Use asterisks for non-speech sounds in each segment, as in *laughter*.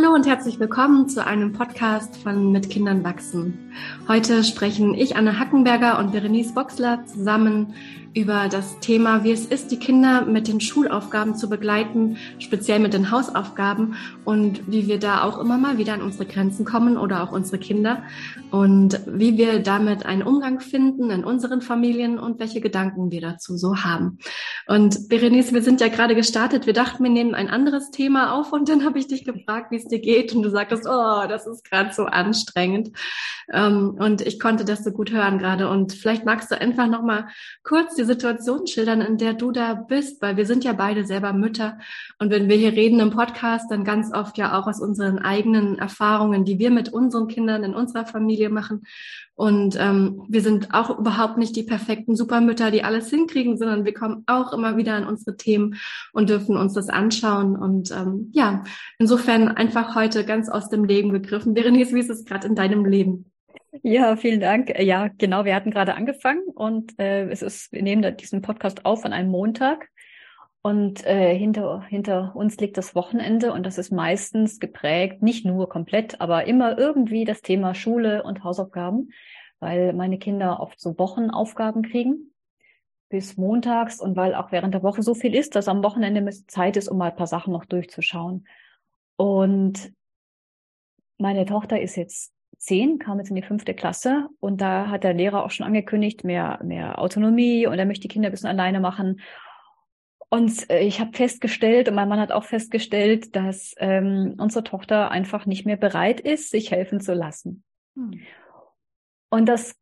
Hallo und herzlich willkommen zu einem Podcast von Mit Kindern wachsen. Heute sprechen ich, Anne Hackenberger und Berenice Boxler zusammen über das Thema, wie es ist, die Kinder mit den Schulaufgaben zu begleiten, speziell mit den Hausaufgaben und wie wir da auch immer mal wieder an unsere Grenzen kommen oder auch unsere Kinder und wie wir damit einen Umgang finden in unseren Familien und welche Gedanken wir dazu so haben. Und Berenice, wir sind ja gerade gestartet. Wir dachten, wir nehmen ein anderes Thema auf und dann habe ich dich gefragt, wie es dir geht und du sagtest, oh, das ist gerade so anstrengend. Ähm, und ich konnte das so gut hören gerade und vielleicht magst du einfach noch mal kurz die Situation schildern, in der du da bist, weil wir sind ja beide selber Mütter. Und wenn wir hier reden im Podcast, dann ganz oft ja auch aus unseren eigenen Erfahrungen, die wir mit unseren Kindern in unserer Familie machen. Und ähm, wir sind auch überhaupt nicht die perfekten Supermütter, die alles hinkriegen, sondern wir kommen auch immer wieder an unsere Themen und dürfen uns das anschauen. Und ähm, ja, insofern einfach heute ganz aus dem Leben gegriffen. Berenice, wie ist es gerade in deinem Leben? Ja, vielen Dank. Ja, genau, wir hatten gerade angefangen und äh, es ist, wir nehmen diesen Podcast auf an einem Montag und äh, hinter, hinter uns liegt das Wochenende und das ist meistens geprägt, nicht nur komplett, aber immer irgendwie das Thema Schule und Hausaufgaben, weil meine Kinder oft so Wochenaufgaben kriegen bis montags und weil auch während der Woche so viel ist, dass am Wochenende Zeit ist, um mal ein paar Sachen noch durchzuschauen. Und meine Tochter ist jetzt zehn, kam jetzt in die fünfte Klasse und da hat der Lehrer auch schon angekündigt, mehr, mehr Autonomie und er möchte die Kinder ein bisschen alleine machen. Und äh, ich habe festgestellt und mein Mann hat auch festgestellt, dass ähm, unsere Tochter einfach nicht mehr bereit ist, sich helfen zu lassen. Hm. Und das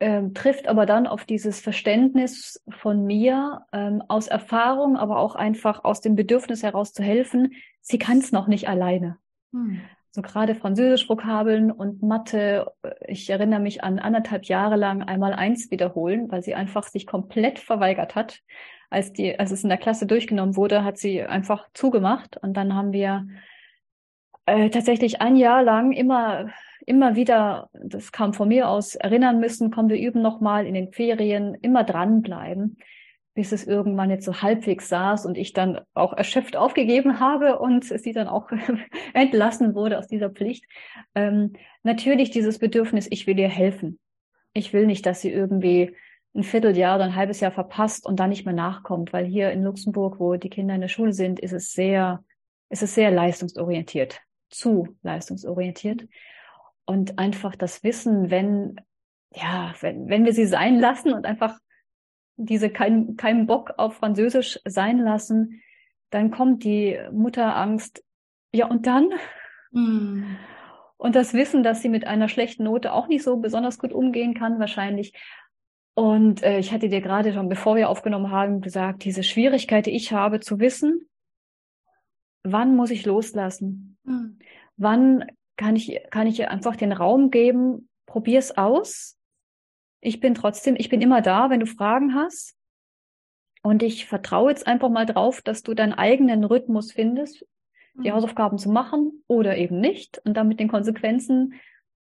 ähm, trifft aber dann auf dieses Verständnis von mir ähm, aus Erfahrung, aber auch einfach aus dem Bedürfnis heraus zu helfen. Sie kann es noch nicht alleine. Hm so gerade Französisch-Vokabeln und Mathe. Ich erinnere mich an anderthalb Jahre lang einmal eins wiederholen, weil sie einfach sich komplett verweigert hat. Als die, als es in der Klasse durchgenommen wurde, hat sie einfach zugemacht und dann haben wir äh, tatsächlich ein Jahr lang immer immer wieder, das kam von mir aus, erinnern müssen, kommen wir üben nochmal in den Ferien, immer dranbleiben bis es irgendwann jetzt so halbwegs saß und ich dann auch erschöpft aufgegeben habe und sie dann auch *laughs* entlassen wurde aus dieser Pflicht. Ähm, natürlich dieses Bedürfnis, ich will ihr helfen. Ich will nicht, dass sie irgendwie ein Vierteljahr oder ein halbes Jahr verpasst und dann nicht mehr nachkommt, weil hier in Luxemburg, wo die Kinder in der Schule sind, ist es sehr, ist es sehr leistungsorientiert, zu leistungsorientiert. Und einfach das Wissen, wenn, ja, wenn, wenn wir sie sein lassen und einfach diese kein, keinen Bock auf Französisch sein lassen, dann kommt die Mutterangst. Ja, und dann? Mm. Und das Wissen, dass sie mit einer schlechten Note auch nicht so besonders gut umgehen kann, wahrscheinlich. Und äh, ich hatte dir gerade schon, bevor wir aufgenommen haben, gesagt, diese Schwierigkeit, die ich habe, zu wissen, wann muss ich loslassen? Mm. Wann kann ich, kann ich einfach den Raum geben, probier's aus, ich bin trotzdem, ich bin immer da, wenn du Fragen hast. Und ich vertraue jetzt einfach mal drauf, dass du deinen eigenen Rhythmus findest, die mhm. Hausaufgaben zu machen oder eben nicht und dann mit den Konsequenzen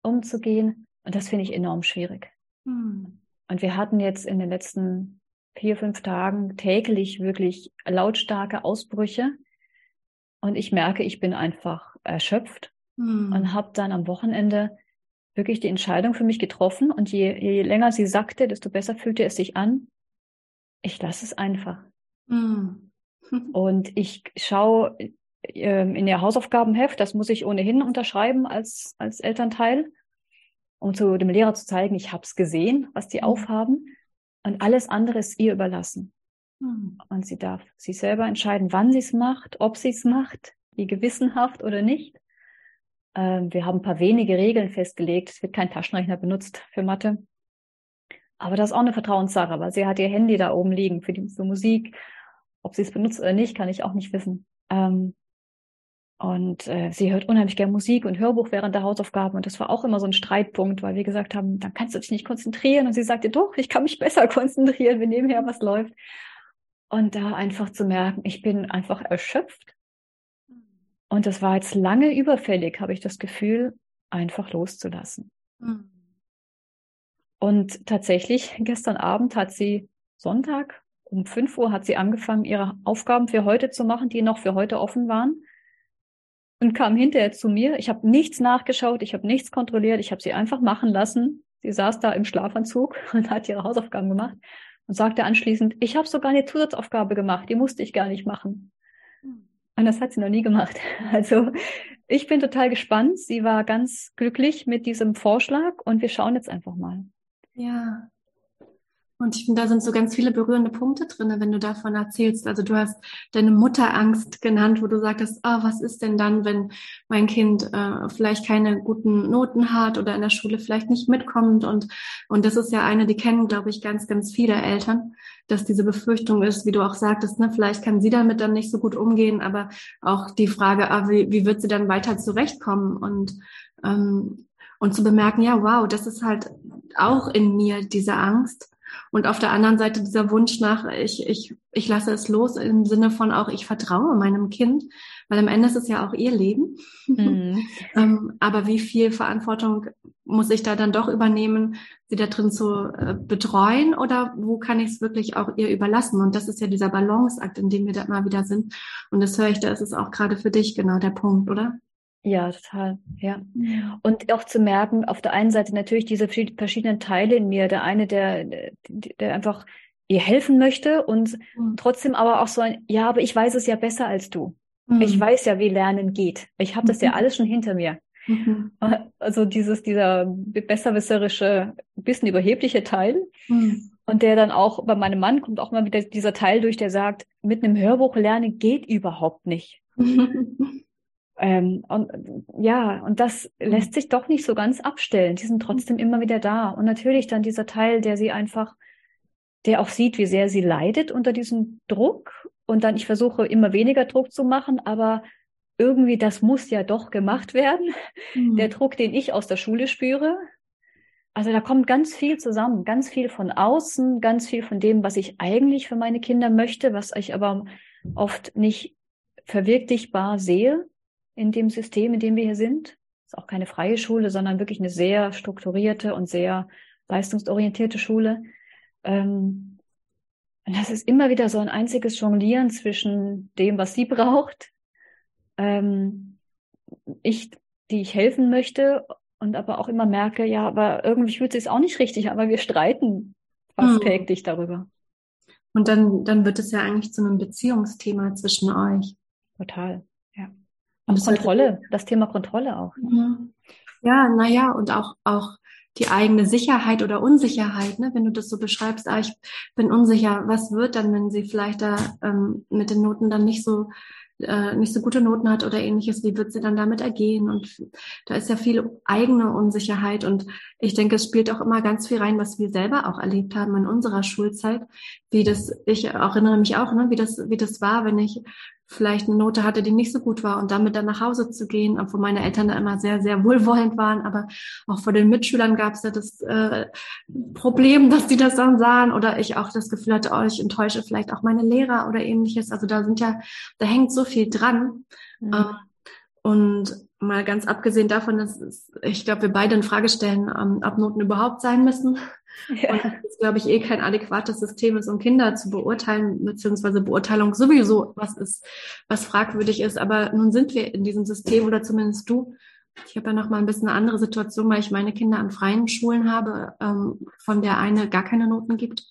umzugehen. Und das finde ich enorm schwierig. Mhm. Und wir hatten jetzt in den letzten vier, fünf Tagen täglich wirklich lautstarke Ausbrüche. Und ich merke, ich bin einfach erschöpft mhm. und habe dann am Wochenende wirklich die Entscheidung für mich getroffen und je, je länger sie sagte, desto besser fühlte es sich an. Ich lasse es einfach. Mm. *laughs* und ich schaue äh, in ihr Hausaufgabenheft, das muss ich ohnehin unterschreiben als, als Elternteil, um zu dem Lehrer zu zeigen, ich habe es gesehen, was die mm. aufhaben. Und alles andere ist ihr überlassen. Mm. Und sie darf sich selber entscheiden, wann sie es macht, ob sie es macht, wie gewissenhaft oder nicht. Ähm, wir haben ein paar wenige Regeln festgelegt. Es wird kein Taschenrechner benutzt für Mathe. Aber das ist auch eine Vertrauenssache, weil sie hat ihr Handy da oben liegen für, die, für Musik. Ob sie es benutzt oder nicht, kann ich auch nicht wissen. Ähm, und äh, sie hört unheimlich gern Musik und Hörbuch während der Hausaufgaben. Und das war auch immer so ein Streitpunkt, weil wir gesagt haben, dann kannst du dich nicht konzentrieren. Und sie sagte, doch, ich kann mich besser *laughs* konzentrieren, wenn nebenher was läuft. Und da einfach zu merken, ich bin einfach erschöpft und das war jetzt lange überfällig, habe ich das Gefühl, einfach loszulassen. Mhm. Und tatsächlich, gestern Abend hat sie Sonntag um 5 Uhr hat sie angefangen, ihre Aufgaben für heute zu machen, die noch für heute offen waren. und kam hinterher zu mir. Ich habe nichts nachgeschaut, ich habe nichts kontrolliert, ich habe sie einfach machen lassen. Sie saß da im Schlafanzug *laughs* und hat ihre Hausaufgaben gemacht und sagte anschließend, ich habe sogar eine Zusatzaufgabe gemacht, die musste ich gar nicht machen. Und das hat sie noch nie gemacht. *laughs* Also ich bin total gespannt. Sie war ganz glücklich mit diesem Vorschlag und wir schauen jetzt einfach mal. Ja, und ich finde, da sind so ganz viele berührende Punkte drin, wenn du davon erzählst. Also du hast deine Mutterangst genannt, wo du sagtest, oh, was ist denn dann, wenn mein Kind äh, vielleicht keine guten Noten hat oder in der Schule vielleicht nicht mitkommt? Und, und das ist ja eine, die kennen, glaube ich, ganz, ganz viele Eltern, dass diese Befürchtung ist, wie du auch sagtest, ne, vielleicht kann sie damit dann nicht so gut umgehen, aber auch die Frage, ah, wie, wie wird sie dann weiter zurechtkommen? Und, ähm, und zu bemerken, ja, wow, das ist halt auch in mir diese Angst und auf der anderen Seite dieser Wunsch nach, ich, ich, ich lasse es los im Sinne von auch, ich vertraue meinem Kind, weil am Ende ist es ja auch ihr Leben. Mhm. *laughs* ähm, aber wie viel Verantwortung muss ich da dann doch übernehmen, sie da drin zu äh, betreuen oder wo kann ich es wirklich auch ihr überlassen? Und das ist ja dieser Balanceakt, in dem wir da immer wieder sind. Und das höre ich, da ist es auch gerade für dich genau der Punkt, oder? Ja, total. Ja. Mhm. Und auch zu merken, auf der einen Seite natürlich diese verschiedenen Teile in mir. Der eine, der, der einfach ihr helfen möchte und mhm. trotzdem aber auch so ein, ja, aber ich weiß es ja besser als du. Mhm. Ich weiß ja, wie Lernen geht. Ich habe das ja mhm. alles schon hinter mir. Mhm. *laughs* Also dieses, dieser besserwisserische, bisschen überhebliche Teil. Und der dann auch bei meinem Mann kommt auch mal wieder dieser Teil durch, der sagt, mit einem Hörbuch lernen geht überhaupt nicht. *laughs* Ähm, und ja, und das lässt sich doch nicht so ganz abstellen. Die sind trotzdem immer wieder da. Und natürlich dann dieser Teil, der sie einfach, der auch sieht, wie sehr sie leidet unter diesem Druck. Und dann, ich versuche immer weniger Druck zu machen, aber irgendwie, das muss ja doch gemacht werden. Mhm. Der Druck, den ich aus der Schule spüre. Also da kommt ganz viel zusammen, ganz viel von außen, ganz viel von dem, was ich eigentlich für meine Kinder möchte, was ich aber oft nicht verwirklichbar sehe in dem System, in dem wir hier sind. Ist auch keine freie Schule, sondern wirklich eine sehr strukturierte und sehr leistungsorientierte Schule. Ähm, und das ist immer wieder so ein einziges Jonglieren zwischen dem, was sie *laughs* braucht, ähm, ich, die ich helfen möchte, und aber auch immer merke, ja, aber irgendwie fühlt sich auch nicht richtig, aber wir streiten fast hm. täglich darüber. Und dann, dann wird es ja eigentlich zu einem Beziehungsthema zwischen euch. Total. Und Kontrolle, das Thema Kontrolle auch. Mhm. Ja, naja, und auch, auch die eigene Sicherheit oder Unsicherheit, ne? wenn du das so beschreibst, ah, ich bin unsicher, was wird dann, wenn sie vielleicht da ähm, mit den Noten dann nicht so äh, nicht so gute Noten hat oder ähnliches, wie wird sie dann damit ergehen? Und da ist ja viel eigene Unsicherheit und ich denke, es spielt auch immer ganz viel rein, was wir selber auch erlebt haben in unserer Schulzeit, wie das, ich erinnere mich auch, ne, wie das, wie das war, wenn ich vielleicht eine Note hatte, die nicht so gut war und damit dann nach Hause zu gehen, obwohl meine Eltern da immer sehr, sehr wohlwollend waren, aber auch vor den Mitschülern gab es ja das äh, Problem, *laughs* dass die das dann sahen oder ich auch das Gefühl hatte, oh, ich enttäusche vielleicht auch meine Lehrer oder ähnliches. Also da sind ja, da hängt so viel dran. Mhm. Ähm, und mal ganz abgesehen davon, dass ich glaube, wir beide in Frage stellen, ähm, ob Noten überhaupt sein müssen. Ja. Und das glaube ich, eh kein adäquates System ist, um Kinder zu beurteilen, beziehungsweise Beurteilung sowieso was ist, was fragwürdig ist. Aber nun sind wir in diesem System oder zumindest du. Ich habe ja noch mal ein bisschen eine andere Situation, weil ich meine Kinder an freien Schulen habe, ähm, von der eine gar keine Noten gibt.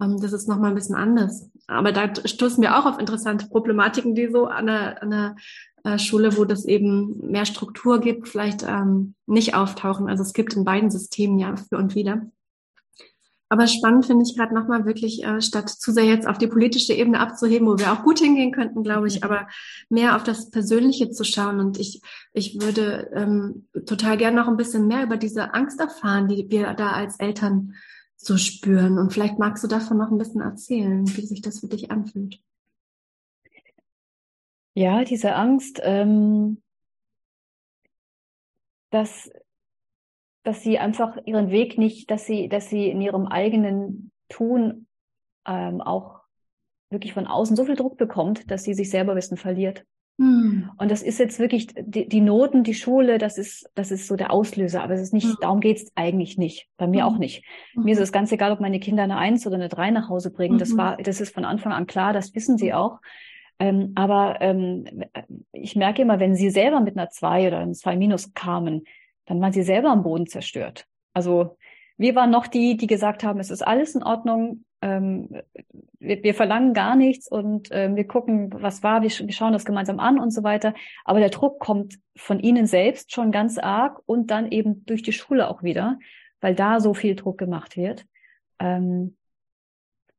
Ähm, das ist noch mal ein bisschen anders. Aber da stoßen wir auch auf interessante Problematiken, die so an der, an der äh, Schule, wo das eben mehr Struktur gibt, vielleicht ähm, nicht auftauchen. Also es gibt in beiden Systemen ja für und wieder. Aber spannend finde ich gerade nochmal wirklich, äh, statt zu sehr jetzt auf die politische Ebene abzuheben, wo wir auch gut hingehen könnten, glaube ich, mhm. aber mehr auf das Persönliche zu schauen. Und ich, ich würde ähm, total gerne noch ein bisschen mehr über diese Angst erfahren, die wir da als Eltern so spüren. Und vielleicht magst du davon noch ein bisschen erzählen, wie sich das für dich anfühlt. Ja, diese Angst, ähm, dass dass sie einfach ihren Weg nicht, dass sie, dass sie in ihrem eigenen Tun ähm, auch wirklich von außen so viel Druck bekommt, dass sie sich selber wissen verliert. Hm. Und das ist jetzt wirklich die, die, Noten, die Schule, das ist, das ist so der Auslöser. Aber es ist nicht, hm. darum geht's eigentlich nicht. Bei mir hm. auch nicht. Mir ist es ganz egal, ob meine Kinder eine Eins oder eine Drei nach Hause bringen. Das mhm. war, das ist von Anfang an klar, das wissen sie auch. Ähm, aber ähm, ich merke immer, wenn sie selber mit einer zwei oder einem zwei Minus kamen, dann waren sie selber am Boden zerstört. Also wir waren noch die, die gesagt haben, es ist alles in Ordnung, ähm, wir, wir, verlangen gar nichts und ähm, wir gucken, was war, wir, wir, schauen das gemeinsam an und so weiter. Aber der Druck kommt von ihnen selbst schon ganz arg und dann eben durch die Schule auch wieder, weil da so viel Druck gemacht wird. Ähm,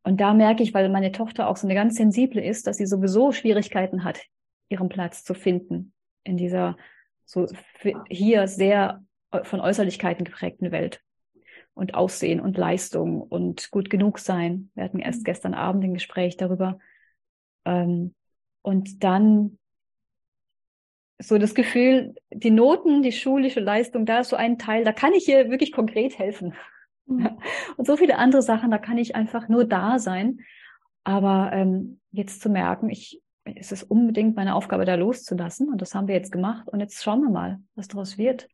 und da merke ich, weil meine Tochter auch so eine ganz sensible ist, dass sie sowieso Schwierigkeiten hat, ihren Platz zu finden in dieser so hier sehr von Äußerlichkeiten geprägten Welt und Aussehen und Leistung und gut genug sein. Wir hatten erst mhm. gestern Abend ein Gespräch darüber. Ähm, und dann so das Gefühl, die Noten, die schulische Leistung, da ist so ein Teil, da kann ich ihr wirklich konkret helfen. Mhm. *laughs* Und so viele andere Sachen, da kann ich einfach nur da sein. Aber ähm, jetzt zu merken, ich, es ist unbedingt meine Aufgabe, da loszulassen. Und das haben wir jetzt gemacht. Und jetzt schauen wir mal, was daraus wird.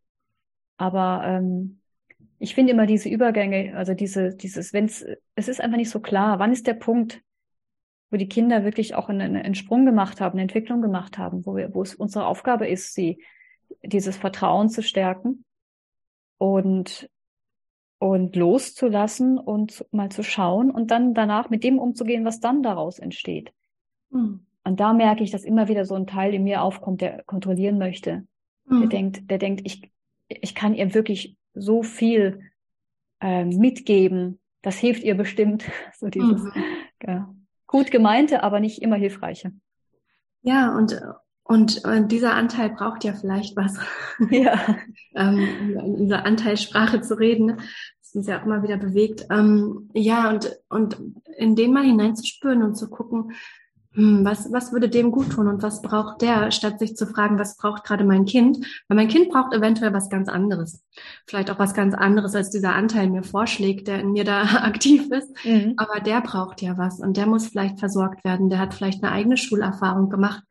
Aber ähm, ich finde immer diese Übergänge, also diese, dieses, wenn es, es ist einfach nicht so klar, wann ist der Punkt, wo die Kinder wirklich auch einen, einen Sprung gemacht haben, eine Entwicklung gemacht haben, wo wir, wo es unsere Aufgabe ist, sie dieses Vertrauen zu stärken und und loszulassen und mal zu schauen und dann danach mit dem umzugehen, was dann daraus entsteht. Mhm. Und da merke ich, dass immer wieder so ein Teil in mir aufkommt, der kontrollieren möchte. Mhm. Der denkt, der denkt, ich, ich kann ihr wirklich so viel äh, mitgeben. Das hilft ihr bestimmt. *laughs* So dieses mhm. ja, gut gemeinte, aber nicht immer hilfreiche. Ja, und und, und dieser Anteil braucht ja vielleicht was. *laughs* *laughs* Ja. ähm, in dieser Anteilssprache zu reden, das uns ja auch immer wieder bewegt. Ähm, ja, und, und in den mal hineinzuspüren und zu gucken, was, was würde dem gut tun und was braucht der, statt sich zu fragen, was braucht gerade mein Kind? Weil mein Kind braucht eventuell was ganz anderes. Vielleicht auch was ganz anderes, als dieser Anteil mir vorschlägt, der in mir da *laughs* aktiv ist. Mhm. Aber der braucht ja was und der muss vielleicht versorgt werden. Der hat vielleicht eine eigene Schulerfahrung gemacht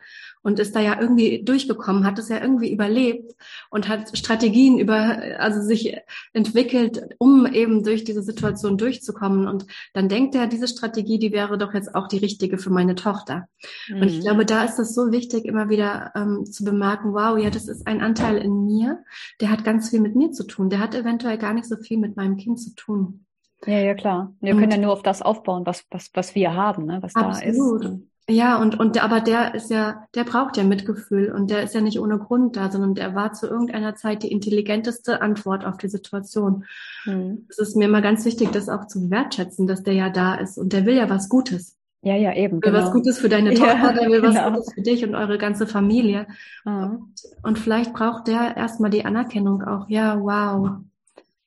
und ist da ja irgendwie durchgekommen, hat es ja irgendwie überlebt und hat Strategien über, also sich entwickelt, um eben durch diese Situation durchzukommen. Und dann denkt er, diese Strategie, die wäre doch jetzt auch die richtige für meine Tochter. Mhm. Und ich mhm. glaube, da ist es so wichtig, immer wieder ähm, zu bemerken, wow, ja, das ist ein Anteil in mir, der hat ganz viel mit mir zu tun. Der hat eventuell gar nicht so viel mit meinem Kind zu tun. Ja, ja, klar. Wir und können ja nur auf das aufbauen, was, was, was wir haben, ne? was absolut. da ist. Ja, und, und aber der ist ja, der braucht ja Mitgefühl und der ist ja nicht ohne Grund da, sondern der war zu irgendeiner Zeit die intelligenteste Antwort auf die Situation. Mhm. Es ist mir immer ganz wichtig, das auch zu wertschätzen, dass der ja da ist und der will ja was Gutes. Ja, ja, eben. Will genau. was Gutes für deine *laughs* Tochter, ja, der will was genau. Gutes für dich und eure ganze Familie. Mhm. Und, und vielleicht braucht der erstmal die Anerkennung auch. Ja, wow.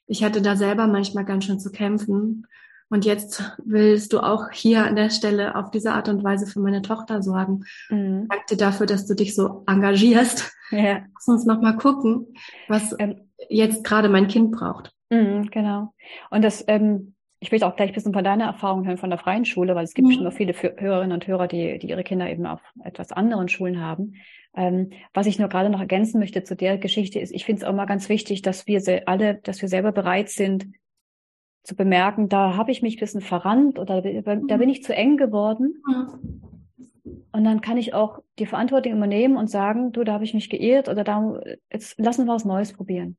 Ich hatte da selber manchmal ganz schön zu kämpfen. Und jetzt willst du auch hier an der Stelle auf diese Art und Weise für meine Tochter sorgen. Mhm. Danke dir dafür, dass du dich so engagierst. Ja. Lass uns noch mal gucken, was ähm, jetzt gerade mein Kind braucht. Mhm, genau. Und das, ähm, ich will auch gleich ein bisschen von deiner Erfahrung hören von der freien Schule, weil es gibt mhm. schon noch viele Hörerinnen und Hörer, die, die ihre Kinder eben auf etwas anderen Schulen haben. Ähm, was ich nur gerade noch ergänzen möchte zu der Geschichte ist, ich finde es auch mal ganz wichtig, dass wir alle, dass wir selber bereit sind, zu bemerken, da habe ich mich ein bisschen verrannt oder da bin ich zu eng geworden. Und dann kann ich auch die Verantwortung übernehmen und sagen, du, da habe ich mich geirrt oder da, jetzt lassen wir was Neues probieren.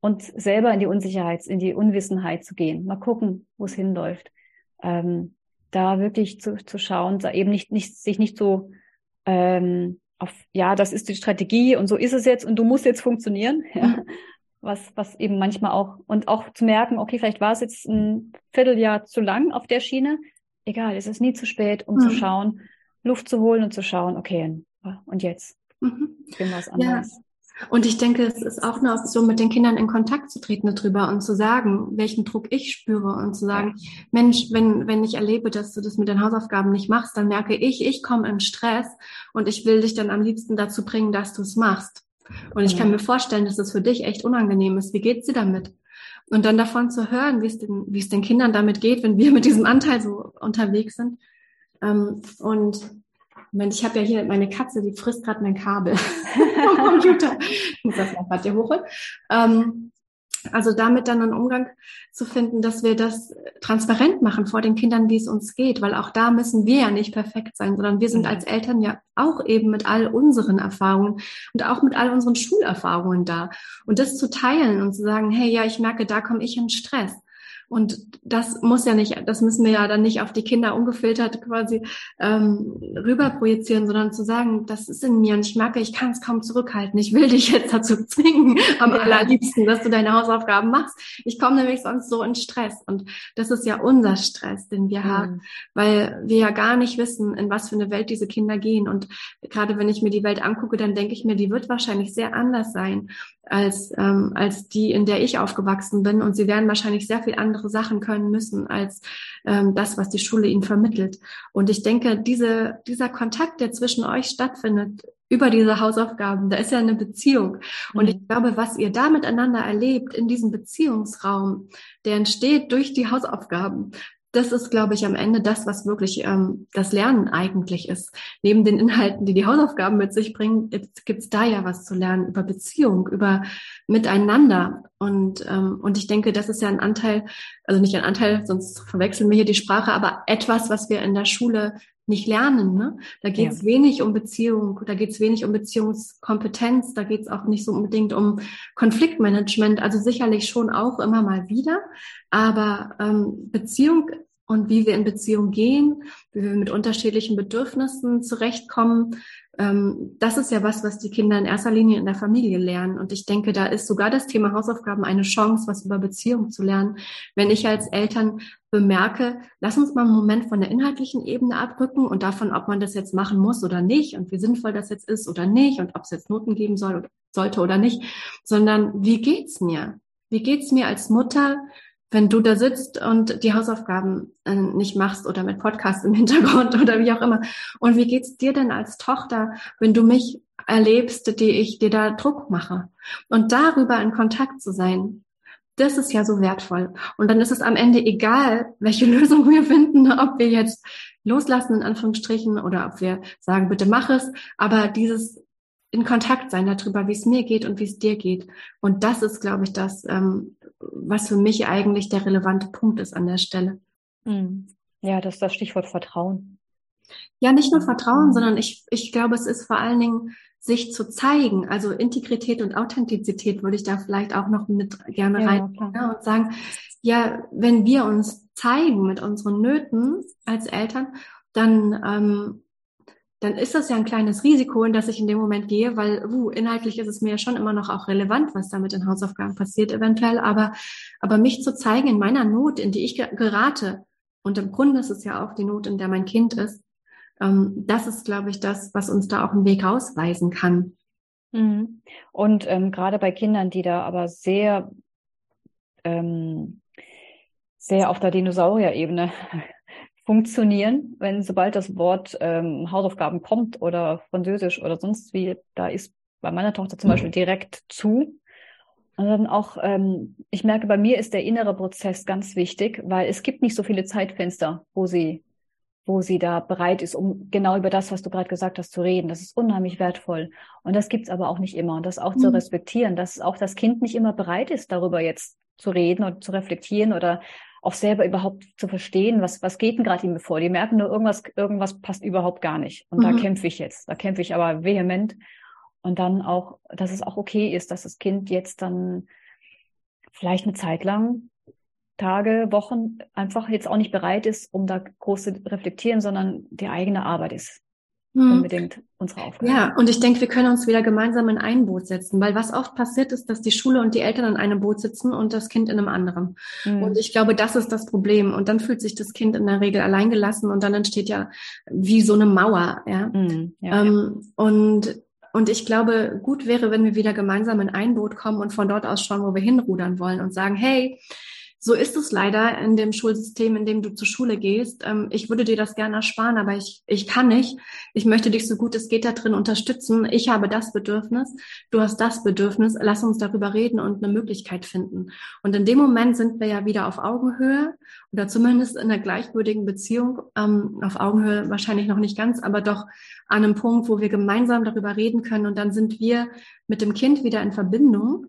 Und selber in die Unsicherheit, in die Unwissenheit zu gehen. Mal gucken, wo es hinläuft. Ähm, da wirklich zu, zu schauen, da eben nicht, nicht, sich nicht so ähm, auf, ja, das ist die Strategie und so ist es jetzt und du musst jetzt funktionieren, *laughs* ja, was, was eben manchmal auch, und auch zu merken, okay, vielleicht war es jetzt ein Vierteljahr zu lang auf der Schiene. Egal, es ist nie zu spät, um mhm. zu schauen, Luft zu holen und zu schauen, okay, und jetzt? Mhm. was anderes. Ja. Und ich denke, es ist auch eine Option, mit den Kindern in Kontakt zu treten darüber und zu sagen, welchen Druck ich spüre und zu sagen, ja. Mensch, wenn, wenn ich erlebe, dass du das mit den Hausaufgaben nicht machst, dann merke ich, ich komme in Stress und ich will dich dann am liebsten dazu bringen, dass du es machst. Und ich kann mir vorstellen, dass das für dich echt unangenehm ist. Wie geht's dir damit? Und dann davon zu hören, wie es den, wie es den Kindern damit geht, wenn wir *laughs* mit diesem Anteil so unterwegs sind. Ähm, und Moment, ich habe ja hier meine Katze, die frisst gerade mein Kabel *laughs* vom Computer. Ich muss das mal gerade hier hochholen. Ähm, Also damit dann einen Umgang zu finden, dass wir das transparent machen vor den Kindern, wie es uns geht, weil auch da müssen wir ja nicht perfekt sein, sondern wir sind mhm. als Eltern ja auch eben mit all unseren Erfahrungen und auch mit all unseren Schulerfahrungen da. Und das zu teilen und zu sagen, hey, ja, ich merke, da komme ich in Stress. Und das muss ja nicht, das müssen wir ja dann nicht auf die Kinder ungefiltert quasi ähm, rüber projizieren, sondern zu sagen, das ist in mir und ich merke, ich kann es kaum zurückhalten. Ich will dich jetzt dazu *laughs* zwingen, am ja. allerliebsten, dass du deine Hausaufgaben machst. Ich komme nämlich sonst so in Stress. Und das ist ja unser Stress, den wir mhm. haben, weil wir ja gar nicht wissen, in was für eine Welt diese Kinder gehen. Und gerade wenn ich mir die Welt angucke, dann denke ich mir, die wird wahrscheinlich sehr anders sein als, ähm, als die, in der ich aufgewachsen bin. Und sie werden wahrscheinlich sehr viel andere Sachen können müssen als ähm, das, was die Schule ihnen vermittelt. Und ich denke, diese, dieser Kontakt, der zwischen euch stattfindet, über diese Hausaufgaben, da ist ja eine Beziehung. Und mhm. ich glaube, was ihr da miteinander erlebt in diesem Beziehungsraum, der entsteht durch die Hausaufgaben, das ist, glaube ich, am Ende das, was wirklich ähm, das Lernen eigentlich ist. Neben den Inhalten, die die Hausaufgaben mit sich bringen, gibt es da ja was zu lernen über Beziehung, über Miteinander. Und, ähm, und ich denke, das ist ja ein Anteil, also nicht ein Anteil, sonst verwechseln wir hier die Sprache, aber etwas, was wir in der Schule nicht lernen. Ne? Da geht es ja. wenig um Beziehung, da geht es wenig um Beziehungskompetenz, da geht es auch nicht so unbedingt um Konfliktmanagement, also sicherlich schon auch immer mal wieder. Aber ähm, Beziehung und wie wir in Beziehung gehen, wie wir mit unterschiedlichen Bedürfnissen zurechtkommen, ähm, das ist ja was, was die Kinder in erster Linie in der Familie lernen. Und ich denke, da ist sogar das Thema Hausaufgaben eine Chance, was über Beziehung zu lernen. Wenn ich als Eltern bemerke, lass uns mal einen Moment von der inhaltlichen Ebene abrücken und davon, ob man das jetzt machen muss oder nicht und wie sinnvoll das jetzt ist oder nicht und ob es jetzt Noten geben soll oder sollte oder nicht, sondern wie geht's mir? Wie geht's mir als Mutter? Wenn du da sitzt und die Hausaufgaben äh, nicht machst oder mit Podcast im Hintergrund *laughs* oder wie auch immer. Und wie geht's dir denn als Tochter, wenn du mich erlebst, die ich dir da Druck mache? Und darüber in Kontakt zu sein, das ist ja so wertvoll. Und dann ist es am Ende egal, welche *laughs* Lösung wir finden, ob wir jetzt loslassen in Anführungsstrichen oder ob wir sagen, bitte mach es. Aber dieses in Kontakt sein darüber, wie es mir geht und wie es dir geht. Und das ist, glaube ich, das, ähm, was für mich eigentlich der relevante Punkt ist an der Stelle. Hm. Ja, das ist das Stichwort Vertrauen. Ja, nicht nur Vertrauen, mhm. sondern ich, ich glaube, es ist vor allen Dingen, sich zu zeigen. Also Integrität und Authentizität würde ich da vielleicht auch noch mit gerne ja, rein ja, und sagen, ja, wenn wir uns zeigen mit unseren Nöten als Eltern, dann ähm, dann ist das ja ein kleines Risiko, in das ich in dem Moment gehe, weil uh, inhaltlich ist es mir ja schon immer noch auch relevant, was da mit den Hausaufgaben passiert eventuell, aber, aber mich zu zeigen in meiner Not, in die ich gerate, und im Grunde ist es ja auch die Not, in der mein Kind ist, ähm, das ist, glaube ich, das, was uns da auch einen Weg ausweisen kann. Mhm. Und ähm, gerade bei Kindern, die da aber sehr, ähm, sehr auf der Dinosaurier-Ebene funktionieren, wenn sobald das Wort ähm, Hausaufgaben kommt oder Französisch oder sonst wie, da ist bei meiner Tochter zum mhm. Beispiel direkt zu. Und dann auch, ähm, ich merke, bei mir ist der innere Prozess ganz wichtig, weil es gibt nicht so viele Zeitfenster, wo sie, wo sie da bereit ist, um genau über das, was du gerade gesagt hast, zu reden. Das ist unheimlich wertvoll. Und das gibt's aber auch nicht immer. Und das auch mhm. zu respektieren, dass auch das Kind nicht immer bereit ist, darüber jetzt zu reden und zu reflektieren oder auch selber überhaupt zu verstehen, was, was geht denn gerade ihm vor. Die merken nur, irgendwas, irgendwas passt überhaupt gar nicht. Und mhm. da kämpfe ich jetzt. Da kämpfe ich aber vehement. Und dann auch, dass es auch okay ist, dass das Kind jetzt dann vielleicht eine Zeit lang, Tage, Wochen einfach jetzt auch nicht bereit ist, um da groß zu reflektieren, sondern die eigene Arbeit ist. Unbedingt unsere Aufgabe. Ja, und ich denke, wir können uns wieder gemeinsam in ein Boot setzen, weil was oft passiert ist, dass die Schule und die Eltern in einem Boot sitzen und das Kind in einem anderen. Mhm. Und ich glaube, das ist das Problem. Und dann fühlt sich das Kind in der Regel alleingelassen und dann entsteht ja wie so eine Mauer. Ja, mhm. ja, ähm, ja. und und ich glaube, gut wäre, wenn wir wieder gemeinsam in ein Boot kommen und von dort aus schauen, wo wir hinrudern wollen und sagen, hey, so ist es leider in dem Schulsystem, in dem du zur Schule gehst. Ähm, ich würde dir das gerne ersparen, aber ich, ich kann nicht. Ich möchte dich so gut es geht da drin unterstützen. Ich habe das Bedürfnis, du hast das Bedürfnis. Lass uns darüber reden und eine Möglichkeit finden. Und in dem Moment sind wir ja wieder auf Augenhöhe oder zumindest in einer gleichwürdigen Beziehung. Ähm, auf Augenhöhe wahrscheinlich noch nicht ganz, aber doch an einem Punkt, wo wir gemeinsam darüber reden können. Und dann sind wir mit dem Kind wieder in Verbindung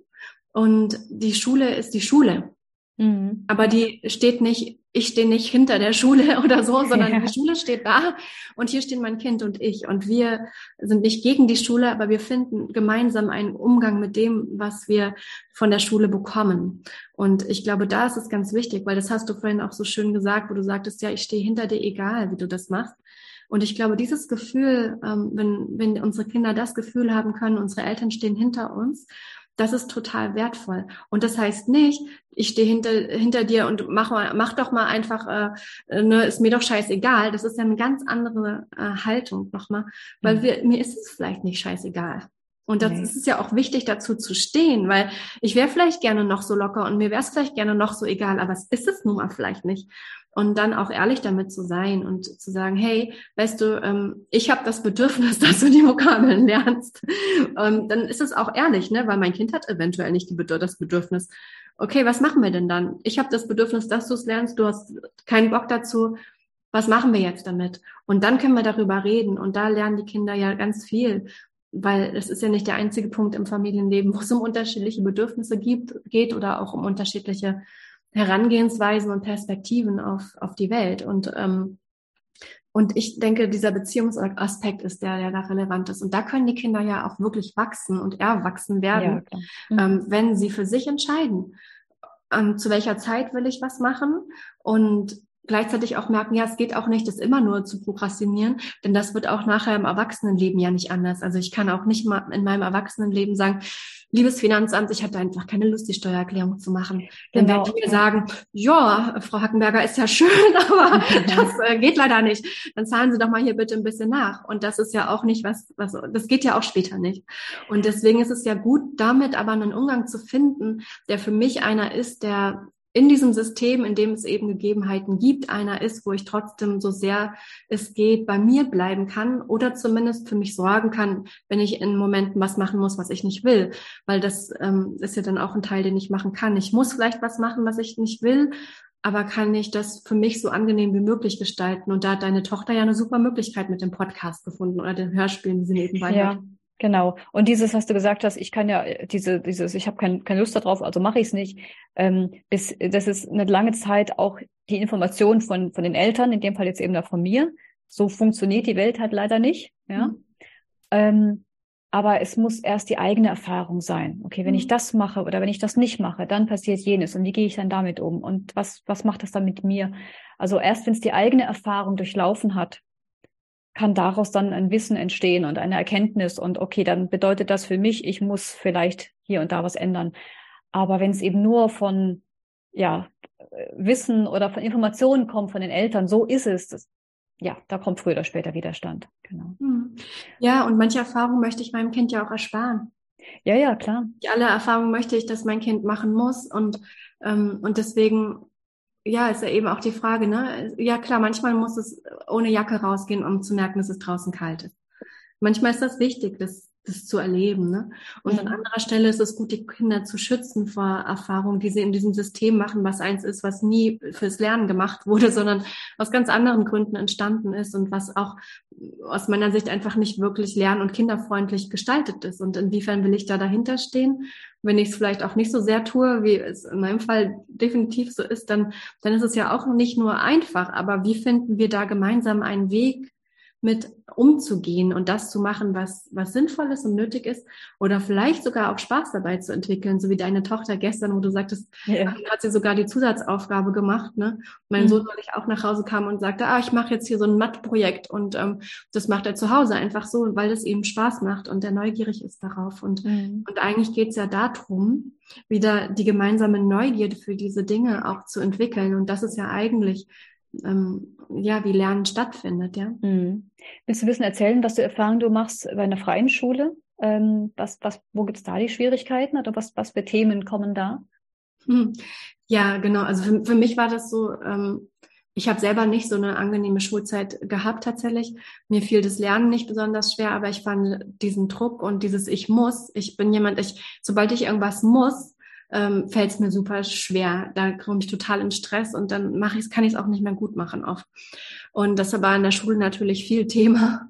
Und die Schule ist die Schule. Mhm. Aber die steht nicht, ich stehe nicht hinter der Schule *laughs* oder so, sondern ja. die Schule steht da und hier stehen mein Kind und ich. Und wir sind nicht gegen die Schule, aber wir finden gemeinsam einen Umgang mit dem, was wir von der Schule bekommen. Und ich glaube, da ist es ganz wichtig, weil das hast du vorhin auch so schön gesagt, wo du sagtest, ja, ich stehe hinter dir, egal wie du das machst. Und ich glaube, dieses Gefühl, ähm, wenn, wenn unsere Kinder das Gefühl haben können, unsere Eltern stehen hinter uns das ist total wertvoll. Und das heißt nicht, ich stehe hinter, hinter dir und mach, mal, mach doch mal einfach, äh, ne, ist mir doch scheißegal. Das ist ja eine ganz andere äh, Haltung nochmal, weil mhm. wir, mir ist es vielleicht nicht scheißegal. Und das nee. ist ja auch wichtig, dazu zu stehen, weil ich wäre vielleicht gerne noch so locker und mir wäre es vielleicht gerne noch so egal, aber es ist es nun mal vielleicht nicht und dann auch ehrlich damit zu sein und zu sagen, hey, weißt du, ähm, ich habe das Bedürfnis, *laughs* dass du die Vokabeln lernst. Ähm, dann ist es auch ehrlich, ne? weil mein Kind hat eventuell nicht die, das Bedürfnis. Okay, was machen wir denn dann? Ich habe das Bedürfnis, dass du es lernst, du hast keinen Bock dazu. Was machen wir jetzt damit? Und dann können wir darüber reden. Und da lernen die Kinder ja ganz viel weil es ist ja nicht der einzige Punkt im Familienleben, wo es um unterschiedliche Bedürfnisse gibt, geht oder auch um unterschiedliche Herangehensweisen und Perspektiven auf, auf die Welt. Und, ähm, und ich denke, dieser Beziehungsaspekt ist der, der da relevant ist. Und da können die Kinder ja auch wirklich wachsen und erwachsen werden, ja, mhm. ähm, wenn sie für sich entscheiden, ähm, zu welcher Zeit will ich was machen und gleichzeitig auch merken, ja, es geht auch nicht, das immer nur zu prokrastinieren, denn das wird auch nachher im Erwachsenenleben ja nicht anders. Also ich kann auch nicht mal in meinem Erwachsenenleben sagen, liebes Finanzamt, ich hatte einfach keine Lust, die Steuererklärung zu machen. Dann genau. werden die mir sagen, ja, Frau Hackenberger ist ja schön, *laughs* aber das äh, geht leider nicht. Dann zahlen Sie doch mal hier bitte ein bisschen nach. Und das ist ja auch nicht was, was, das geht ja auch später nicht. Und deswegen ist es ja gut, damit aber einen Umgang zu finden, der für mich einer ist, der in diesem System, in dem es eben Gegebenheiten gibt, einer ist, wo ich trotzdem so sehr es geht bei mir bleiben kann oder zumindest für mich sorgen kann, wenn ich in Momenten was machen muss, was ich nicht will. Weil das ähm, ist ja dann auch ein Teil, den ich machen kann. Ich muss vielleicht was machen, was ich nicht will, aber kann ich das für mich so angenehm wie möglich gestalten? Und da hat deine Tochter ja eine super Möglichkeit mit dem Podcast gefunden oder den Hörspielen, die sie nebenbei ja. hat. Genau. Und dieses, was du gesagt hast, ich kann ja äh, diese, dieses, ich habe kein, keine Lust darauf, also mache ich es nicht. Ähm, bis, das ist eine lange Zeit auch die Information von von den Eltern, in dem Fall jetzt eben da von mir. So funktioniert die Welt halt leider nicht. Ja. Mhm. Ähm, aber es muss erst die eigene Erfahrung sein. Okay, wenn mhm. ich das mache oder wenn ich das nicht mache, dann passiert jenes. Und wie gehe ich dann damit um? Und was was macht das dann mit mir? Also erst wenn es die eigene Erfahrung durchlaufen hat, kann daraus dann ein Wissen entstehen und eine Erkenntnis und okay, dann bedeutet das für mich, ich muss vielleicht hier und da was ändern. Aber wenn es eben nur von ja, Wissen oder von Informationen kommt von den Eltern, so ist es. Das, ja, da kommt früher oder später Widerstand. Genau. Hm. Ja, und manche Erfahrungen möchte ich meinem Kind ja auch ersparen. Ja, ja, klar. Nicht alle Erfahrungen möchte ich, dass mein Kind machen muss und ähm, und deswegen ja, ist ja eben auch die Frage, ne? Ja, klar, manchmal muss es ohne Jacke rausgehen, um zu merken, dass es draußen kalt ist. Manchmal ist das wichtig, das das zu erleben. Ne? Und mhm. an anderer Stelle ist es gut, die Kinder zu schützen vor Erfahrungen, die sie in diesem System machen, was eins ist, was nie fürs Lernen gemacht wurde, sondern aus ganz anderen Gründen entstanden ist und was auch aus meiner Sicht einfach nicht wirklich lern- und kinderfreundlich gestaltet ist. Und inwiefern will ich da dahinter stehen? Wenn ich es vielleicht auch nicht so sehr tue, wie es in meinem Fall definitiv so ist, dann, dann ist es ja auch nicht nur einfach. Aber wie finden wir da gemeinsam einen Weg, mit umzugehen und das zu machen, was, was sinnvoll ist und nötig ist oder vielleicht sogar auch Spaß dabei zu entwickeln, so wie deine Tochter gestern, wo du sagtest, ja. hat sie sogar die Zusatzaufgabe gemacht. Ne? Mein mhm. Sohn neulich auch nach Hause kam und sagte, ah, ich mache jetzt hier so ein Mattprojekt und ähm, das macht er zu Hause einfach so, weil es ihm Spaß macht und er neugierig ist darauf. Und, mhm. und eigentlich geht es ja darum, wieder die gemeinsame Neugierde für diese Dinge auch zu entwickeln. Und das ist ja eigentlich ähm, ja, wie Lernen stattfindet, ja. Mhm. Willst du ein bisschen erzählen, was du Erfahrungen du machst bei einer freien Schule? Ähm, was, was, wo gibt es da die Schwierigkeiten oder was, was für Themen kommen da? Hm. Ja, genau. Also für, für mich war das so, ähm, ich habe selber nicht so eine angenehme Schulzeit gehabt tatsächlich. Mir fiel das Lernen nicht besonders schwer, aber ich fand diesen Druck und dieses Ich muss, ich bin jemand, ich, sobald ich irgendwas muss, ähm, fällt es mir super schwer. Da komme ich total in Stress und dann mache ich kann ich es auch nicht mehr gut machen oft. Und das war in der Schule natürlich viel *laughs* Thema.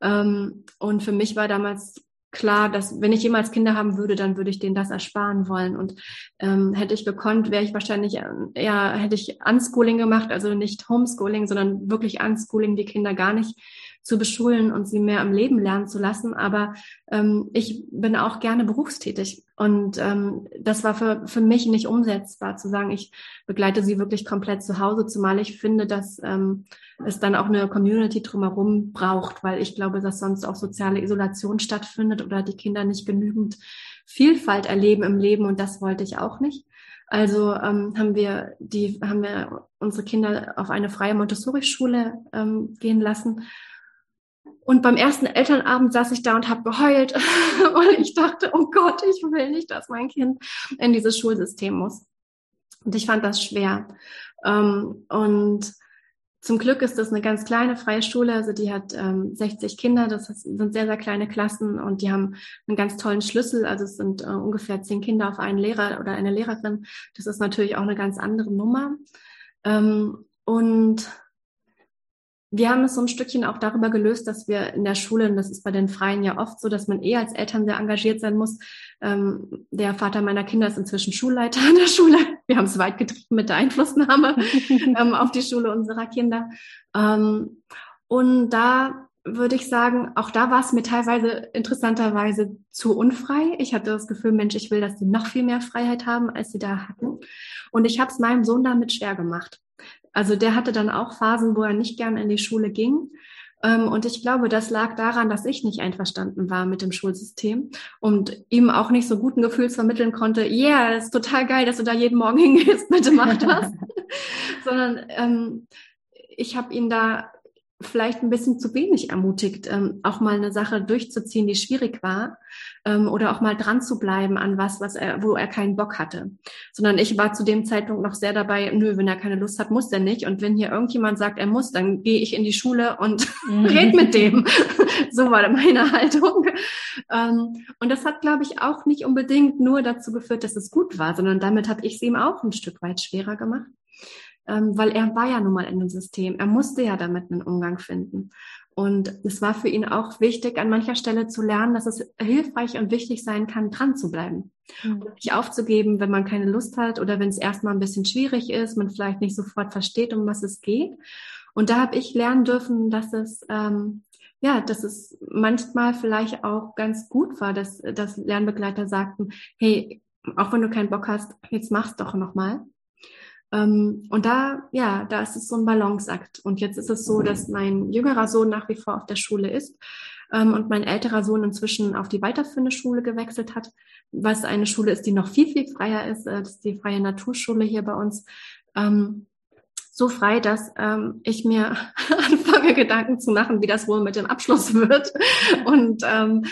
Ähm, und für mich war damals klar, dass wenn ich jemals Kinder haben würde, dann würde ich denen das ersparen wollen. Und ähm, hätte ich gekonnt, wäre ich wahrscheinlich eher, hätte ich Unschooling gemacht, also nicht Homeschooling, sondern wirklich Unschooling, die Kinder gar nicht zu beschulen und sie mehr im Leben lernen zu lassen. Aber ähm, ich bin auch gerne berufstätig. Und ähm, das war für, für mich nicht umsetzbar, zu sagen, ich begleite sie wirklich komplett zu Hause, zumal ich finde, dass ähm, es dann auch eine Community drumherum braucht, weil ich glaube, dass sonst auch soziale Isolation stattfindet oder die Kinder nicht genügend Vielfalt erleben im Leben und das wollte ich auch nicht. Also ähm, haben wir die haben wir unsere Kinder auf eine freie Montessori-Schule ähm, gehen lassen und beim ersten Elternabend saß ich da und habe geheult, *laughs* weil ich dachte, oh Gott, ich will nicht, dass mein Kind in dieses Schulsystem muss. Und ich fand das schwer. Ähm, und zum Glück ist das eine ganz kleine freie Schule, also die hat 60 ähm, Kinder, das sind sehr, sehr kleine Klassen und die haben einen ganz tollen Schlüssel, also es sind äh, ungefähr zehn Kinder auf einen Lehrer oder eine Lehrerin. Das ist natürlich auch eine ganz andere Nummer. Ähm, und wir haben es so ein Stückchen auch darüber gelöst, dass wir in der Schule, und das ist bei den Freien ja oft so, dass man eher als Eltern sehr engagiert sein muss. Ähm, der Vater meiner Kinder ist inzwischen Schulleiter an der Schule. Wir haben es weit getrieben mit der Einflussnahme *laughs* ähm, auf die Schule unserer Kinder. Ähm, und da würde ich sagen, auch da war es mir teilweise interessanterweise zu unfrei. Ich hatte das Gefühl, Mensch, ich will, dass sie noch viel mehr Freiheit haben, als sie da hatten. Und ich habe es meinem Sohn damit schwer gemacht. Also der hatte dann auch Phasen, wo er nicht gern in die Schule ging. Ähm, und ich glaube, das lag daran, dass ich nicht einverstanden war mit dem Schulsystem und ihm auch nicht so guten Gefühls vermitteln konnte, ja, yeah, ist total geil, dass du da jeden Morgen *laughs* hingehst, bitte mach das. *laughs* Sondern ähm, ich habe ihn da vielleicht ein bisschen zu wenig ermutigt, ähm, auch mal eine Sache durchzuziehen, die schwierig war, ähm, oder auch mal dran zu bleiben an was, was er, wo er keinen Bock hatte. Sondern ich war zu dem Zeitpunkt noch sehr dabei, nö, wenn er keine Lust hat, muss er nicht. Und wenn hier irgendjemand sagt, er muss, dann gehe ich in die Schule und *laughs* mhm. red mit dem. *laughs* so war meine Haltung. Ähm, und das hat, glaube ich, auch nicht unbedingt nur dazu geführt, dass es gut war, sondern damit habe ich es ihm auch ein Stück weit schwerer gemacht ähm, weil er war ja nun mal in dem System. Er musste ja damit einen Umgang finden. Und es war für ihn auch wichtig, an mancher Stelle zu lernen, dass es hilfreich und wichtig sein kann, dran zu bleiben. Mhm. Und nicht aufzugeben, wenn man keine Lust hat oder wenn es erstmal ein bisschen schwierig ist, man vielleicht nicht sofort versteht, um was es geht. Und da habe ich lernen dürfen, dass es ähm, ja, dass es manchmal vielleicht auch ganz gut war, dass, dass Lernbegleiter sagten, hey, auch wenn du keinen Bock hast, jetzt mach's doch nochmal. Ähm, und da, ja, da ist es so ein Balanceakt. Und jetzt ist es so, dass mein jüngerer Sohn nach wie vor auf der Schule ist ähm, und mein älterer Sohn inzwischen auf die weiterführende Schule gewechselt hat, was eine Schule ist, die noch viel, viel freier ist. Äh, ist die freie Naturschule hier bei uns. Ähm, so frei, dass ähm, ich mir *laughs* anfange, Gedanken zu machen, wie das wohl mit dem Abschluss wird. Und ähm,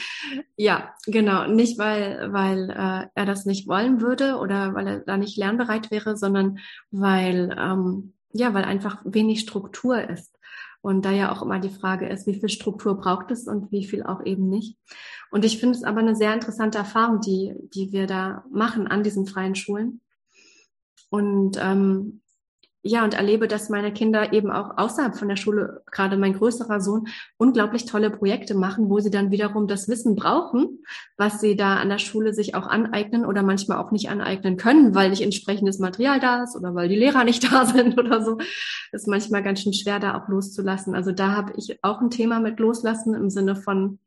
ja, genau, nicht weil, weil äh, er das nicht wollen würde oder weil er da nicht lernbereit wäre, sondern weil, ähm, ja, weil einfach wenig Struktur ist. Und da ja auch immer die Frage ist, wie viel Struktur braucht es und wie viel auch eben nicht. Und ich finde es aber eine sehr interessante Erfahrung, die, die wir da machen an diesen freien Schulen. Und ähm, ja, und erlebe, dass meine Kinder eben auch außerhalb von der Schule, gerade mein größerer Sohn, unglaublich tolle Projekte machen, wo sie dann wiederum das Wissen brauchen, was sie da an der Schule sich auch aneignen oder manchmal auch nicht aneignen können, weil nicht entsprechendes Material da ist oder weil die Lehrer nicht *laughs* da sind oder so. Das ist manchmal ganz schön schwer, da auch loszulassen. Also da habe ich auch ein Thema mit loslassen im Sinne von,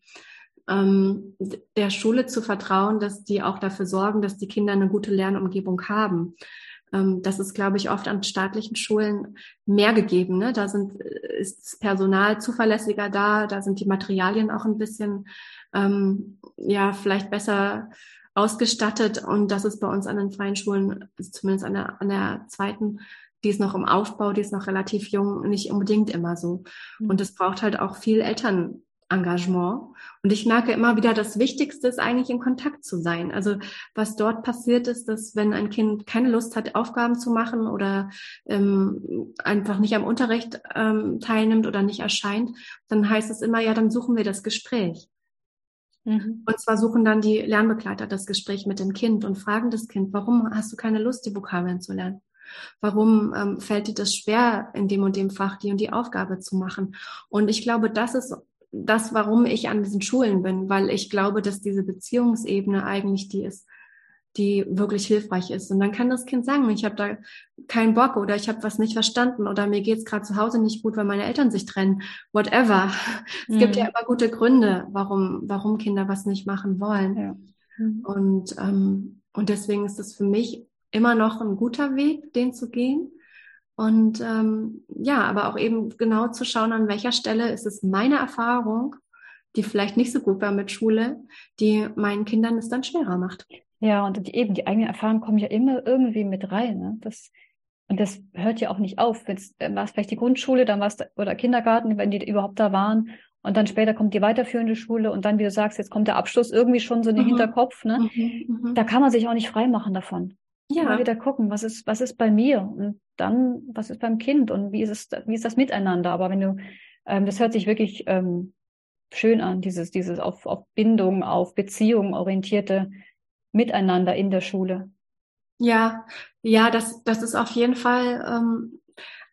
ähm, der Schule zu vertrauen, dass die auch dafür sorgen, dass die Kinder eine gute Lernumgebung haben. Ähm, das ist, glaube ich, oft an staatlichen Schulen mehr gegeben. Ne? Da sind, äh, ist das Personal zuverlässiger da, da sind die Materialien auch ein bisschen, ähm, ja, vielleicht besser ausgestattet. Und das ist bei uns an den freien Schulen, zumindest an der, an der zweiten, die ist noch im Aufbau, die ist noch relativ jung, nicht unbedingt immer so. Mhm. Und es braucht halt auch viel Eltern, Engagement. Und ich merke immer wieder, das Wichtigste ist eigentlich in Kontakt zu sein. Also was dort passiert ist, dass wenn ein Kind keine Lust hat, Aufgaben zu machen oder ähm, einfach nicht am Unterricht ähm, teilnimmt oder nicht erscheint, dann heißt es immer, ja, dann suchen wir das Gespräch. Mhm. Und zwar suchen dann die Lernbegleiter das Gespräch mit dem Kind und fragen das Kind, warum hast du keine Lust, die Vokabeln zu lernen? Warum ähm, fällt dir das schwer, in dem und dem Fach die und die Aufgabe zu machen? Und ich glaube, das ist das, warum ich an diesen Schulen bin, weil ich glaube, dass diese Beziehungsebene eigentlich die ist, die wirklich hilfreich ist. Und dann kann das Kind sagen, ich habe da keinen Bock oder ich habe was nicht verstanden oder mir geht's gerade zu Hause nicht gut, weil meine Eltern sich trennen. Whatever. *laughs* Es gibt ja mhm. immer gute Gründe, warum, warum Kinder was nicht machen wollen. Ja. Mhm. Und, ähm, und deswegen ist es für mich immer noch ein guter Weg, den zu gehen. Und ähm, ja, aber auch eben genau zu schauen, an welcher Stelle ist es meine Erfahrung, die vielleicht nicht so gut war mit Schule, die meinen Kindern es dann schwerer macht. Ja, und die, eben die eigenen Erfahrungen kommen ja immer irgendwie mit rein. Ne? Das, und das hört ja auch nicht auf. Wenn war es vielleicht die Grundschule, dann war es oder Kindergarten, wenn die überhaupt da waren. Und dann später kommt die weiterführende Schule und dann, wie du sagst, jetzt kommt der Abschluss irgendwie schon so in den mhm. Hinterkopf. Ne? Mhm, mhm. Da kann man sich auch nicht frei machen davon. Ja. Mal wieder gucken, was ist, was ist bei mir und dann, was ist beim Kind und wie ist es, wie ist das miteinander? Aber wenn du, ähm, das hört sich wirklich ähm, schön an, dieses, dieses auf, auf Bindung, auf Beziehung orientierte Miteinander in der Schule. Ja, ja, das, das ist auf jeden Fall ähm,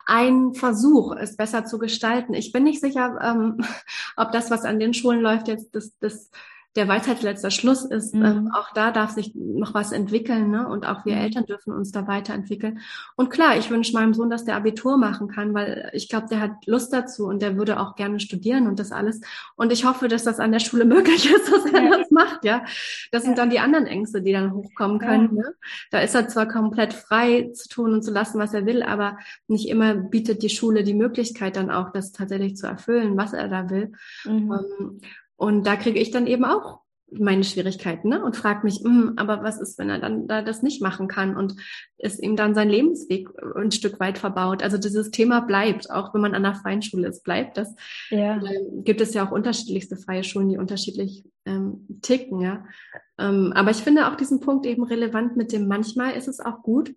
ein Versuch, es besser zu gestalten. Ich bin nicht sicher, ähm, *laughs* ob das, was an den Schulen läuft, jetzt das, das der Weisheit letzter Schluss ist. Mhm. Ähm, auch da darf sich noch was entwickeln, ne? Und auch wir mhm. Eltern dürfen uns da weiterentwickeln. Und klar, ich wünsche meinem Sohn, dass der Abitur machen kann, weil ich glaube, der hat Lust dazu und der würde auch gerne studieren und das alles. Und ich hoffe, dass das an der Schule *laughs* möglich ist, dass er ja. das macht, ja. Das ja. sind dann die anderen Ängste, die dann hochkommen können. Ja. Ne? Da ist er zwar komplett frei zu tun und zu lassen, was er will, aber nicht immer bietet die Schule die Möglichkeit dann auch, das tatsächlich zu erfüllen, was er da will. Mhm. Ähm, und da kriege ich dann eben auch meine Schwierigkeiten ne? und frage mich, hm, aber was ist, wenn er dann da das nicht machen kann und es ihm dann sein Lebensweg ein Stück weit verbaut. Also dieses Thema bleibt, auch wenn man an einer freien Schule ist, bleibt das. Ja. Ähm, gibt es ja auch unterschiedlichste freie Schulen, die unterschiedlich ähm, ticken, ja. Ähm, aber ich finde auch diesen Punkt eben relevant mit dem, manchmal ist es auch gut,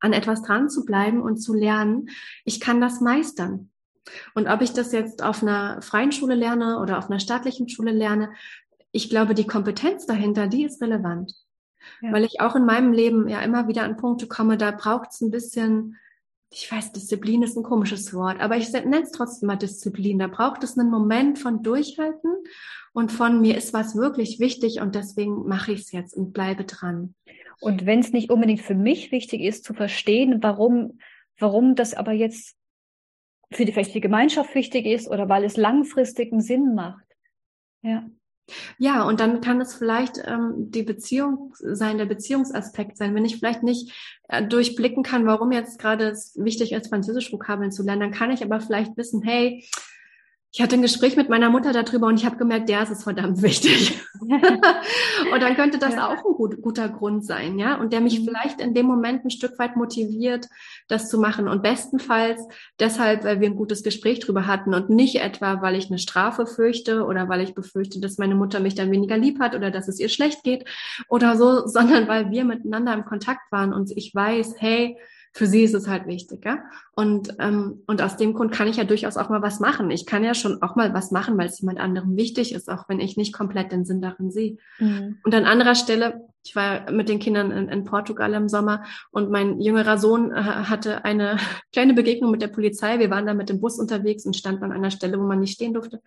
an etwas dran zu bleiben und zu lernen, ich kann das meistern. Und ob ich das jetzt auf einer freien Schule lerne oder auf einer staatlichen Schule lerne, ich glaube, die Kompetenz dahinter, die ist relevant. Ja. Weil ich auch in meinem Leben ja immer wieder an Punkte komme, da braucht es ein bisschen, ich weiß, Disziplin ist ein komisches Wort, aber ich nenne es trotzdem mal Disziplin. Da braucht es einen Moment von Durchhalten und von mir ist was wirklich wichtig und deswegen mache ich es jetzt und bleibe dran. Und wenn es nicht unbedingt für mich wichtig ist, zu verstehen, warum, warum das aber jetzt für die, vielleicht die Gemeinschaft wichtig ist oder weil es langfristigen Sinn macht. Ja. Ja, und dann kann es vielleicht ähm, die Beziehung sein, der Beziehungsaspekt sein. Wenn ich vielleicht nicht äh, durchblicken kann, warum jetzt gerade es wichtig ist, Französisch-Vokabeln zu lernen, dann kann ich aber vielleicht wissen, hey, ich hatte ein Gespräch mit meiner Mutter darüber und ich habe gemerkt, der ist es verdammt wichtig. *laughs* und dann könnte das ja. auch ein gut, guter Grund sein, ja, und der mich mhm. vielleicht in dem Moment ein Stück weit motiviert, das zu machen. Und bestenfalls deshalb, weil wir ein gutes Gespräch drüber hatten und nicht etwa, weil ich eine Strafe fürchte oder weil ich befürchte, dass meine Mutter mich dann weniger lieb hat oder dass es ihr schlecht geht oder so, *laughs* sondern weil wir miteinander im Kontakt waren und ich weiß, hey, für sie ist es halt wichtig, ja. Und, ähm, und aus dem Grund kann ich ja durchaus auch mal was machen. Ich kann ja schon auch mal was machen, weil es jemand anderem wichtig ist, auch wenn ich nicht komplett den Sinn darin sehe. Mhm. Und an anderer Stelle, ich war mit den Kindern in, in Portugal im Sommer und mein jüngerer Sohn äh, hatte eine *laughs* kleine Begegnung mit der Polizei. Wir waren da mit dem Bus unterwegs und standen an einer Stelle, wo man nicht stehen durfte.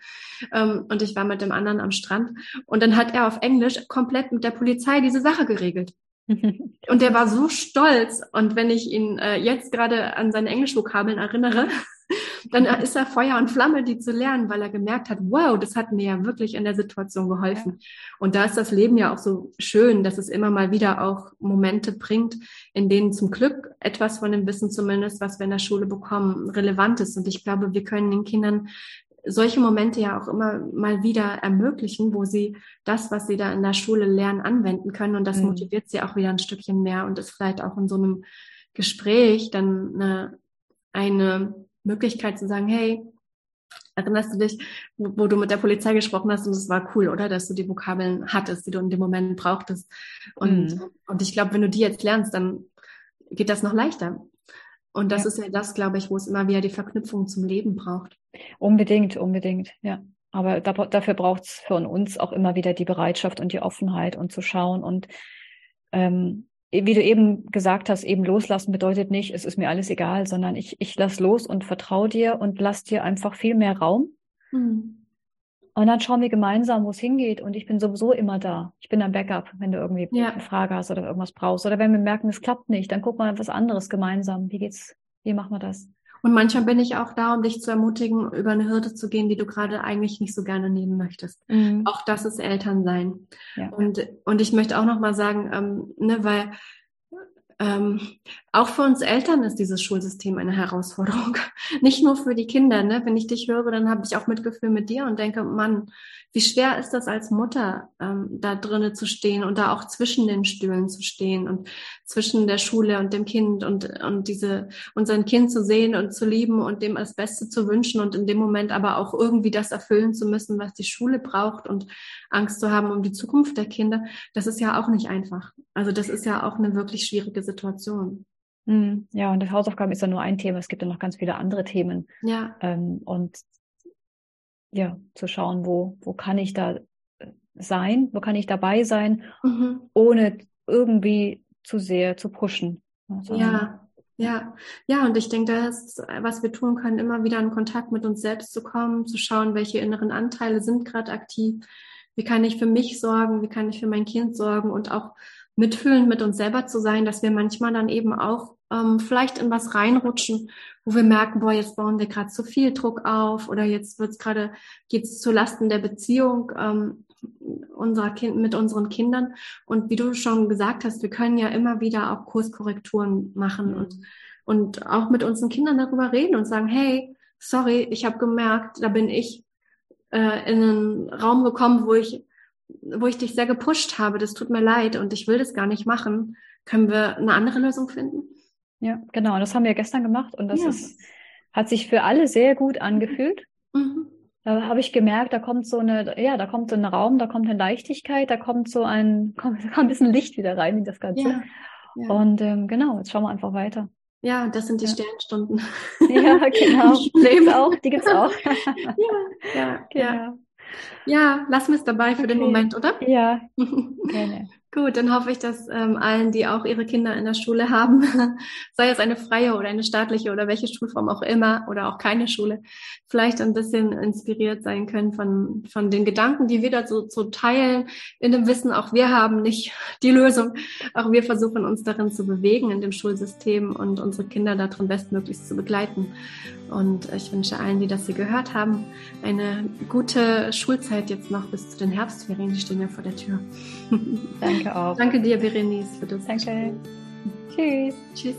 Ähm, und ich war mit dem anderen am Strand. Und dann hat er auf Englisch komplett mit der Polizei diese Sache geregelt. *laughs* Und der war so stolz. Und wenn ich ihn äh, jetzt gerade an seine Englischvokabeln erinnere, *laughs* dann ist er Feuer und Flamme, die zu lernen, weil er gemerkt hat, wow, das hat mir ja wirklich in der Situation geholfen. Ja. Und da ist das Leben ja auch so schön, dass es immer mal wieder auch Momente bringt, in denen zum Glück etwas von dem Wissen zumindest, was wir in der Schule bekommen, relevant ist. Und ich glaube, wir können den Kindern solche Momente ja auch immer mal wieder ermöglichen, wo sie das, was sie da in der Schule lernen, anwenden können. Und das mhm. motiviert sie auch wieder ein Stückchen mehr und ist vielleicht auch in so einem Gespräch dann eine, eine Möglichkeit zu sagen, hey, erinnerst du dich, wo, wo, du mit der Polizei gesprochen hast und es war cool, oder? Dass du die Vokabeln hattest, die du in dem Moment brauchtest. Und, mhm. und ich glaube, wenn du die jetzt lernst, dann geht das noch leichter. Und das ja. ist ja das, glaube ich, wo es immer wieder die Verknüpfung zum Leben braucht. Unbedingt, unbedingt, ja. Aber da, dafür braucht es von uns auch immer wieder die Bereitschaft und die Offenheit und zu schauen. Und ähm, wie du eben gesagt hast, eben loslassen bedeutet nicht, es ist mir alles egal, sondern ich, ich lass los und vertraue dir und lass dir einfach viel mehr Raum. Mhm. Und dann schauen wir gemeinsam, wo es hingeht. Und ich bin sowieso immer da. Ich bin ein Backup, wenn du irgendwie ja. eine Frage hast oder irgendwas brauchst. Oder wenn wir merken, es klappt nicht, dann gucken wir etwas anderes gemeinsam. Wie geht's? Wie machen wir das? Und manchmal bin ich auch da, um dich zu ermutigen, über eine Hürde zu gehen, die du gerade eigentlich nicht so gerne nehmen möchtest. Mhm. Auch das ist Elternsein. Ja. Und, und ich möchte auch noch mal sagen, ähm, ne, weil ähm, auch für uns Eltern ist dieses Schulsystem eine Herausforderung. *laughs* Nicht nur für die Kinder. Ne? Wenn ich dich höre, dann habe ich auch Mitgefühl mit dir und denke, Mann, wie schwer ist das als Mutter, ähm, da drinnen zu stehen und da auch zwischen den Stühlen zu stehen und zwischen der Schule und dem Kind und, und diese, und sein Kind zu sehen und zu lieben und dem das Beste zu wünschen und in dem Moment aber auch irgendwie das erfüllen zu müssen, was die Schule braucht und Angst zu haben um die Zukunft der Kinder. Das ist ja auch nicht einfach. Also das ist ja auch eine wirklich schwierige Situation. Hm, ja, und das Hausaufgaben ist ja nur ein Thema. Es gibt ja noch ganz viele andere Themen. Ja. Ähm, und ja, zu schauen, wo, wo kann ich da äh, sein, wo kann ich dabei sein, mhm. ohne irgendwie zu sehr zu pushen. Also, ja, ja, ja, und ich denke, das was wir tun können, immer wieder in Kontakt mit uns selbst zu kommen, zu schauen, welche inneren Anteile sind gerade aktiv, wie kann ich für mich sorgen, wie kann ich für mein Kind sorgen und auch mitfühlend mit uns selber zu sein, dass wir manchmal dann eben auch ähm, vielleicht in was reinrutschen, wo wir merken, boah, jetzt bauen wir gerade zu viel Druck auf oder jetzt wird's gerade, geht's zu Lasten der Beziehung ähm, unserer kind, mit unseren Kindern. Und wie du schon gesagt hast, wir können ja immer wieder auch Kurskorrekturen machen und, und auch mit unseren Kindern darüber reden und sagen, hey, sorry, ich habe gemerkt, da bin ich äh, in einen Raum gekommen, wo ich wo ich dich sehr gepusht habe, das tut mir leid und ich will das gar nicht machen. Können wir eine andere Lösung finden? Ja, genau. Das haben wir gestern gemacht und das ja. ist, hat sich für alle sehr gut angefühlt. Mhm. Da habe ich gemerkt, da kommt so eine, ja, da kommt so ein Raum, da kommt eine Leichtigkeit, da kommt so ein, *laughs* kommt, kommt ein bisschen Licht wieder rein in das Ganze. Ja. Ja. Und ähm, genau, jetzt schauen wir einfach weiter. Ja, das sind die ja. Sternstunden. Ja, *laughs* genau. Die gibt's auch. Die gibt's auch. *laughs* ja, ja, genau. Ja. Lassen wir es dabei für okay. den Moment, oder? Ja, *laughs* gerne. Gut, dann hoffe ich, dass ähm, allen, die auch ihre Kinder in der Schule haben, *laughs* sei es eine freie oder eine staatliche oder welche Schulform auch immer oder auch keine Schule, vielleicht ein bisschen inspiriert sein können von, von den Gedanken, die wir da so, so teilen, in dem Wissen, auch wir haben nicht *laughs* die Lösung. Auch wir versuchen uns darin zu bewegen in dem Schulsystem und unsere Kinder darin bestmöglichst zu begleiten. Und ich wünsche allen, die das hier gehört haben, eine gute Schulzeit jetzt noch bis zu den Herbstferien. Die stehen ja vor der Tür. Danke auch. *laughs* Danke dir, Berenice, für das. Danke. Tschüss. Tschüss.